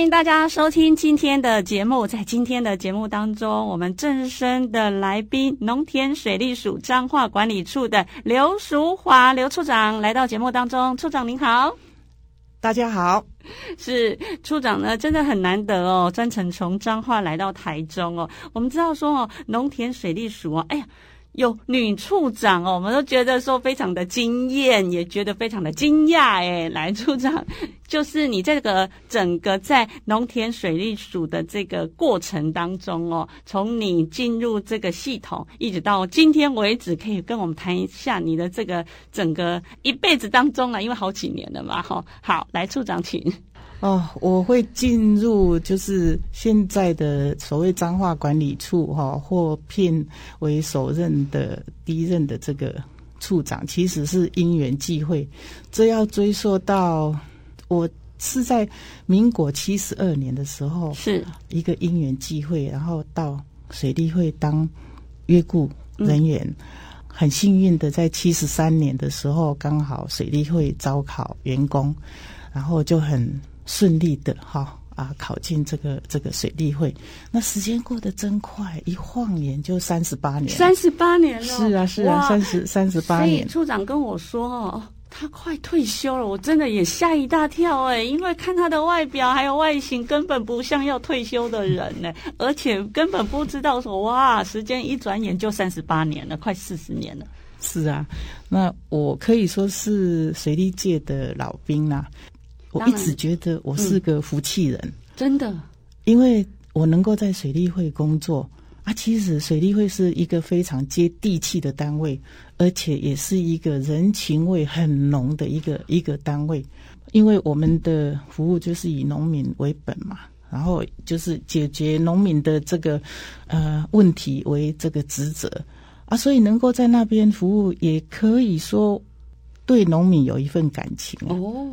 欢迎大家收听今天的节目。在今天的节目当中，我们正声的来宾，农田水利署彰化管理处的刘淑华刘处长来到节目当中。处长您好，大家好。是处长呢，真的很难得哦，专程从彰化来到台中哦。我们知道说哦，农田水利署哦，哎呀。有女处长哦，我们都觉得说非常的惊艳，也觉得非常的惊讶哎。来，处长，就是你这个整个在农田水利署的这个过程当中哦，从你进入这个系统，一直到今天为止，可以跟我们谈一下你的这个整个一辈子当中啊，因为好几年了嘛，哈。好，来，处长请。哦，我会进入就是现在的所谓彰化管理处哈，或聘为首任的第一任的这个处长，其实是因缘际会。这要追溯到我是在民国七十二年的时候，是一个因缘际会，然后到水利会当约雇人员，嗯、很幸运的在七十三年的时候，刚好水利会招考员工，然后就很。顺利的哈啊，考进这个这个水利会，那时间过得真快，一晃眼就三十八年，三十八年了。是啊是啊，三十三十八年。处长跟我说哦，他快退休了，我真的也吓一大跳哎，因为看他的外表还有外形，根本不像要退休的人呢，而且根本不知道说哇，时间一转眼就三十八年了，快四十年了。是啊，那我可以说是水利界的老兵啦。我一直觉得我是个福气人，嗯，真的，因为我能够在水利会工作啊。其实水利会是一个非常接地气的单位，而且也是一个人情味很浓的一个一个单位。因为我们的服务就是以农民为本嘛，然后就是解决农民的这个呃问题为这个职责啊，所以能够在那边服务，也可以说。对农民有一份感情哦。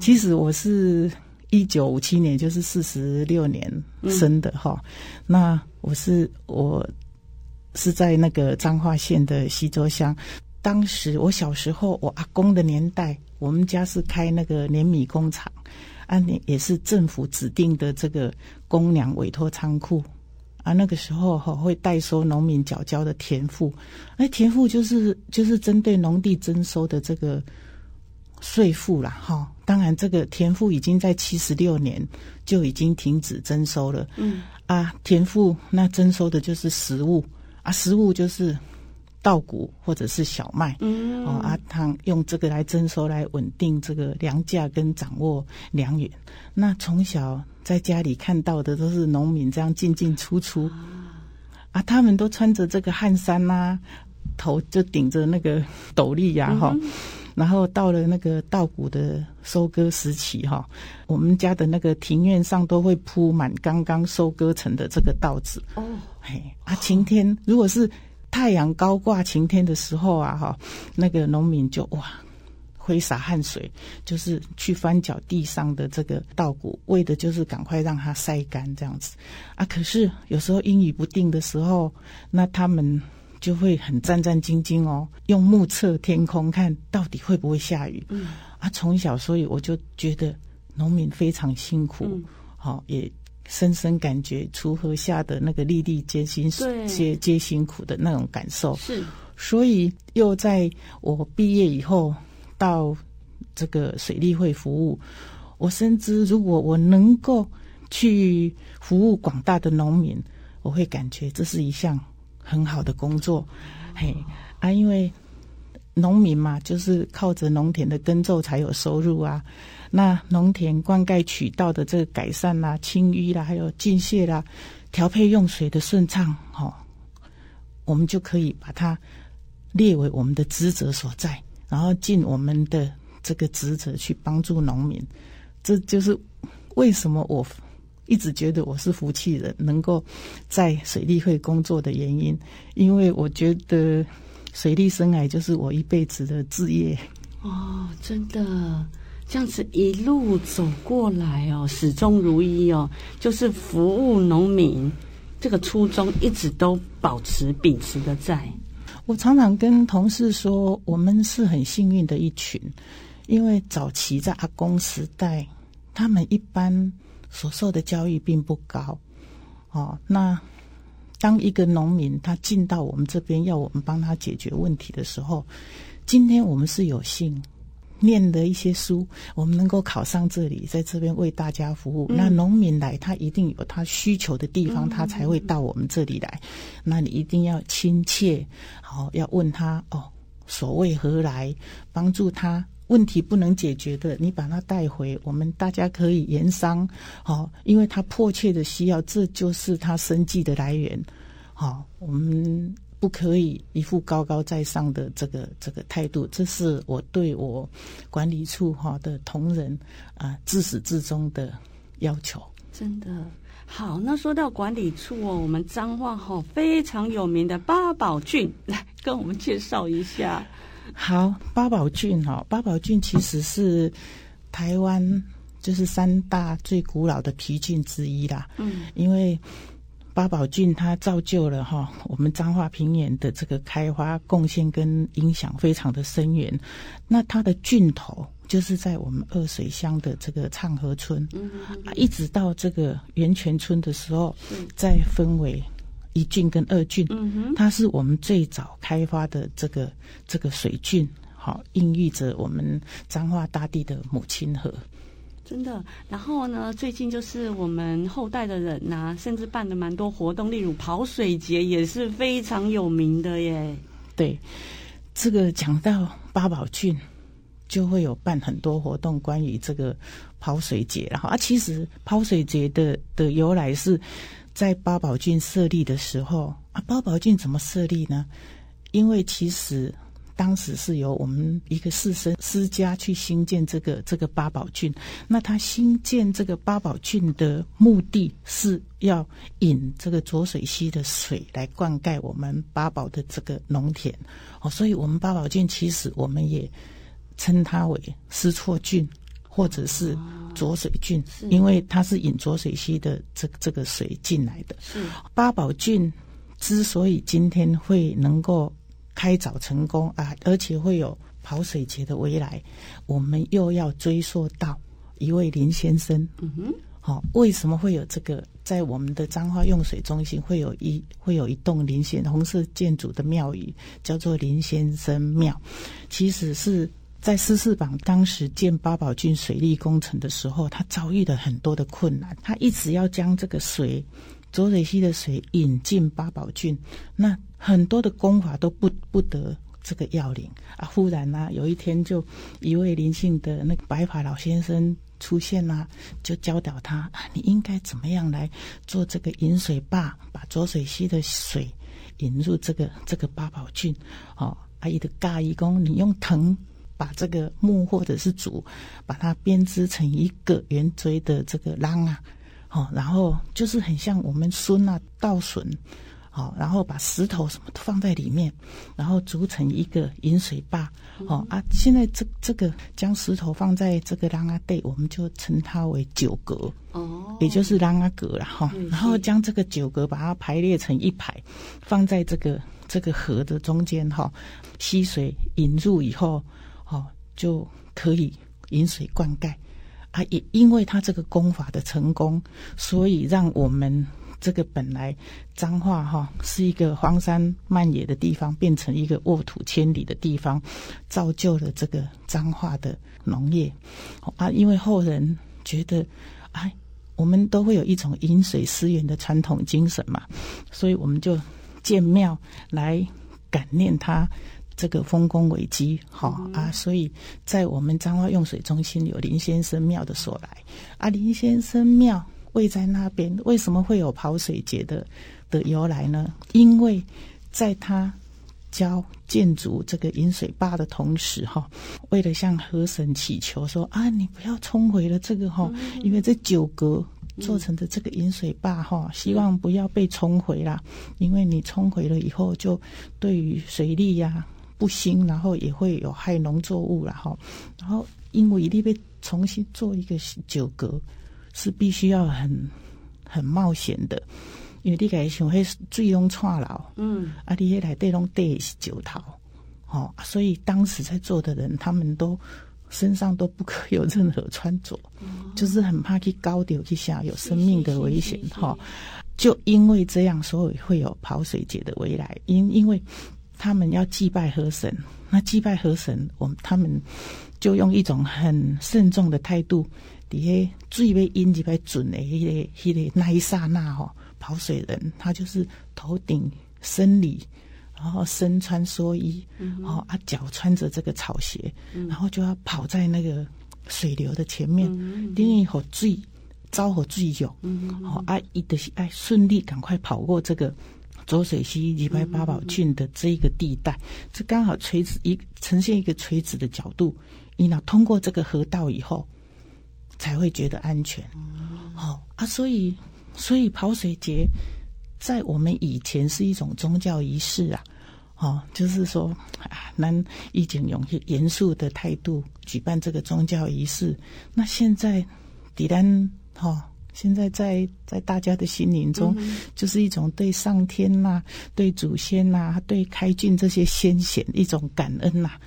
其实我是一九五七年，就是四十六年生的哈。嗯、那我是我是在那个彰化县的溪州乡。当时我小时候，我阿公的年代，我们家是开那个碾米工厂，啊，也是政府指定的这个公粮委托仓库。啊，那个时候哈会代收农民缴交的田赋，哎，田赋就是就是针对农地征收的这个税赋啦。哈。当然，这个田赋已经在七十六年就已经停止征收了。嗯，啊，田赋那征收的就是实物啊，实物就是。稻谷或者是小麦，嗯，哦，阿汤用这个来征收，来稳定这个粮价跟掌握粮源。那从小在家里看到的都是农民这样进进出出，啊，他们都穿着这个汗衫呐、啊，头就顶着那个斗笠呀，哈。然后到了那个稻谷的收割时期，哈，我们家的那个庭院上都会铺满刚刚收割成的这个稻子。哦，嘿，啊，晴天如果是。太阳高挂晴天的时候啊，哈，那个农民就哇挥洒汗水，就是去翻搅地上的这个稻谷，为的就是赶快让它晒干这样子啊。可是有时候阴雨不定的时候，那他们就会很战战兢兢哦，用目测天空，看到底会不会下雨。嗯啊，从小所以我就觉得农民非常辛苦，好、嗯、也。深深感觉锄禾下的那个粒粒皆辛皆皆辛苦的那种感受，是，所以又在我毕业以后到这个水利会服务，我深知如果我能够去服务广大的农民，我会感觉这是一项很好的工作，嘿啊，因为农民嘛，就是靠着农田的耕作才有收入啊。那农田灌溉渠道的这个改善啦、清淤啦，还有净卸啦、调配用水的顺畅，哈，我们就可以把它列为我们的职责所在，然后尽我们的这个职责去帮助农民。这就是为什么我一直觉得我是福气人，能够在水利会工作的原因，因为我觉得水利生涯就是我一辈子的志业。哦，真的。这样子一路走过来哦，始终如一哦，就是服务农民，这个初衷一直都保持秉持的在。我常常跟同事说，我们是很幸运的一群，因为早期在阿公时代，他们一般所受的教育并不高。哦，那当一个农民他进到我们这边，要我们帮他解决问题的时候，今天我们是有幸。念的一些书，我们能够考上这里，在这边为大家服务。嗯、那农民来，他一定有他需求的地方，嗯、他才会到我们这里来。嗯、那你一定要亲切，好，要问他哦，所为何来，帮助他。问题不能解决的，你把他带回，我们大家可以研商，好，因为他迫切的需要，这就是他生计的来源。好，我们。不可以一副高高在上的这个这个态度，这是我对我管理处哈的同仁啊自始至终的要求。真的好，那说到管理处哦，我们彰化哈非常有名的八宝郡，来跟我们介绍一下。好，八宝郡哈，八宝郡其实是台湾就是三大最古老的皮郡之一啦。嗯，因为。八宝郡它造就了哈我们彰化平原的这个开发贡献跟影响非常的深远。那它的郡头就是在我们二水乡的这个唱河村，一直到这个源泉村的时候，嗯、再分为一郡跟二郡。嗯、哼它是我们最早开发的这个这个水郡，好孕育着我们彰化大地的母亲河。真的，然后呢，最近就是我们后代的人呐、啊，甚至办的蛮多活动，例如跑水节也是非常有名的耶。对，这个讲到八宝郡，就会有办很多活动，关于这个跑水节。然后啊，其实跑水节的的由来是在八宝郡设立的时候啊，八宝郡怎么设立呢？因为其实。当时是由我们一个士绅私家去兴建这个这个八宝郡，那他兴建这个八宝郡的目的是要引这个浊水溪的水来灌溉我们八宝的这个农田哦，所以我们八宝郡其实我们也称它为师错郡或者是浊水郡，因为它是引浊水溪的这这个水进来的。是八宝郡之所以今天会能够。开凿成功啊，而且会有跑水节的未来，我们又要追溯到一位林先生。嗯哼，好、哦，为什么会有这个？在我们的彰化用水中心会有一会有一栋林先红色建筑的庙宇，叫做林先生庙。其实是在施世榜当时建八宝郡水利工程的时候，他遭遇了很多的困难，他一直要将这个水。浊水溪的水引进八宝郡，那很多的工法都不不得这个要领啊！忽然呢、啊，有一天就一位林姓的那个白发老先生出现啦、就教导他，你应该怎么样来做这个引水坝，把浊水溪的水引入这个这个八宝郡。哦，阿姨的尬义工，你用藤把这个木或者是竹，把它编织成一个圆锥的这个浪啊。哦，然后就是很像我们孙啊稻笋，好，然后把石头什么都放在里面，然后组成一个引水坝。哦啊，现在这这个将石头放在这个啷阿地，我们就称它为九格。哦，也就是啷啊格了哈。然后将这个九格把它排列成一排，放在这个这个河的中间哈。溪水引入以后，哦，就可以引水灌溉。啊，也因为他这个功法的成功，所以让我们这个本来彰化哈是一个荒山漫野的地方，变成一个沃土千里的地方，造就了这个彰化的农业。啊，因为后人觉得，哎，我们都会有一种饮水思源的传统精神嘛，所以我们就建庙来感念他。这个丰功伟绩，哈、嗯、啊，所以在我们彰化用水中心有林先生庙的所来啊。林先生庙位在那边，为什么会有跑水节的的由来呢？因为在他教建筑这个引水坝的同时，哈，为了向河神祈求说啊，你不要冲毁了这个哈，嗯、因为这九格做成的这个引水坝哈，希望不要被冲毁啦，因为你冲毁了以后，就对于水利呀、啊。不新，然后也会有害农作物，然后，然后因为一定被重新做一个酒格，是必须要很很冒险的，因为你该想迄水拢串牢，嗯，啊，你迄内底拢底是酒头，哦，所以当时在做的人，他们都身上都不可有任何穿着，嗯、就是很怕去高丢去下有生命的危险，哈。就因为这样，所以会有跑水节的未来。因因为他们要祭拜河神，那祭拜河神，我们他们就用一种很慎重的态度，底下最为阴极为准的，迄个迄个那一刹那哈，跑水人他就是头顶僧礼，然后身穿蓑衣，嗯、哼啊脚穿着这个草鞋，嗯、然后就要跑在那个水流的前面，因为好最。招火最勇，好、嗯、啊！一的是爱顺利赶快跑过这个浊水溪礼拜八宝郡的这一个地带，这刚、嗯、好垂直一呈现一个垂直的角度，你呢通过这个河道以后，才会觉得安全。好、嗯、啊，所以所以跑水节在我们以前是一种宗教仪式啊，哦，就是说啊，能以警用严肃的态度举办这个宗教仪式。那现在，底单。哦，现在在在大家的心灵中，嗯、就是一种对上天呐、啊、对祖先呐、啊、对开浚这些先贤一种感恩呐、啊。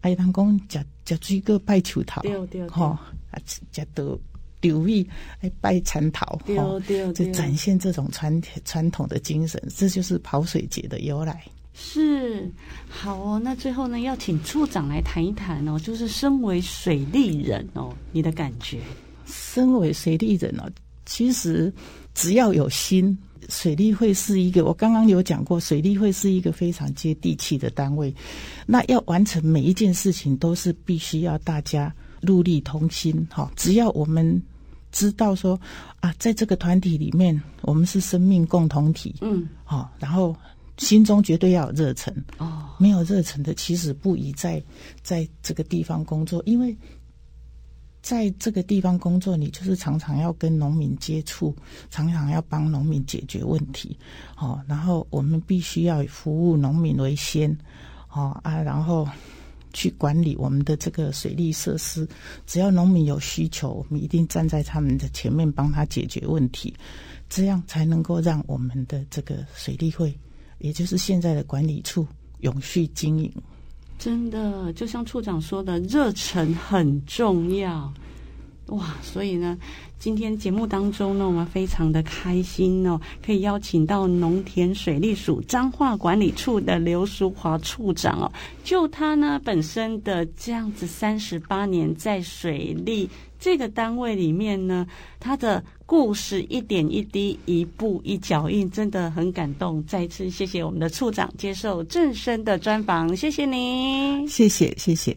哎，人讲吃吃水果拜树头，对对，哈啊吃得留意哎拜蚕桃，对对，就展现这种传传统的精神，这就是跑水节的由来。是好哦，那最后呢，要请处长来谈一谈哦，就是身为水利人哦，你的感觉。身为水利人哦，其实只要有心，水利会是一个。我刚刚有讲过，水利会是一个非常接地气的单位。那要完成每一件事情，都是必须要大家戮力同心。哈，只要我们知道说啊，在这个团体里面，我们是生命共同体。嗯，好，然后心中绝对要有热忱。哦，没有热忱的，其实不宜在在这个地方工作，因为。在这个地方工作，你就是常常要跟农民接触，常常要帮农民解决问题，哦，然后我们必须要以服务农民为先，哦啊，然后去管理我们的这个水利设施。只要农民有需求，我们一定站在他们的前面帮他解决问题，这样才能够让我们的这个水利会，也就是现在的管理处永续经营。真的，就像处长说的，热忱很重要，哇！所以呢，今天节目当中呢，我们非常的开心哦，可以邀请到农田水利署彰化管理处的刘淑华处长哦，就他呢本身的这样子三十八年在水利这个单位里面呢，他的。故事一点一滴，一步一脚印，真的很感动。再次谢谢我们的处长接受正声的专访，谢谢你，谢谢谢谢。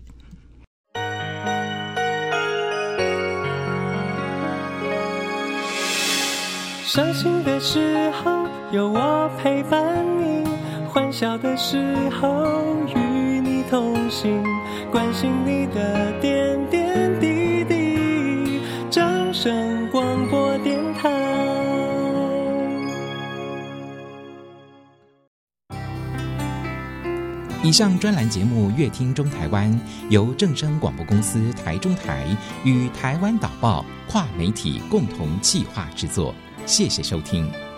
伤心的时候有我陪伴你，欢笑的时候与你同行，关心你的点点滴滴，掌声广播电台。以上专栏节目《乐听中台湾》由正声广播公司台中台与台湾导报跨媒体共同企划制作，谢谢收听。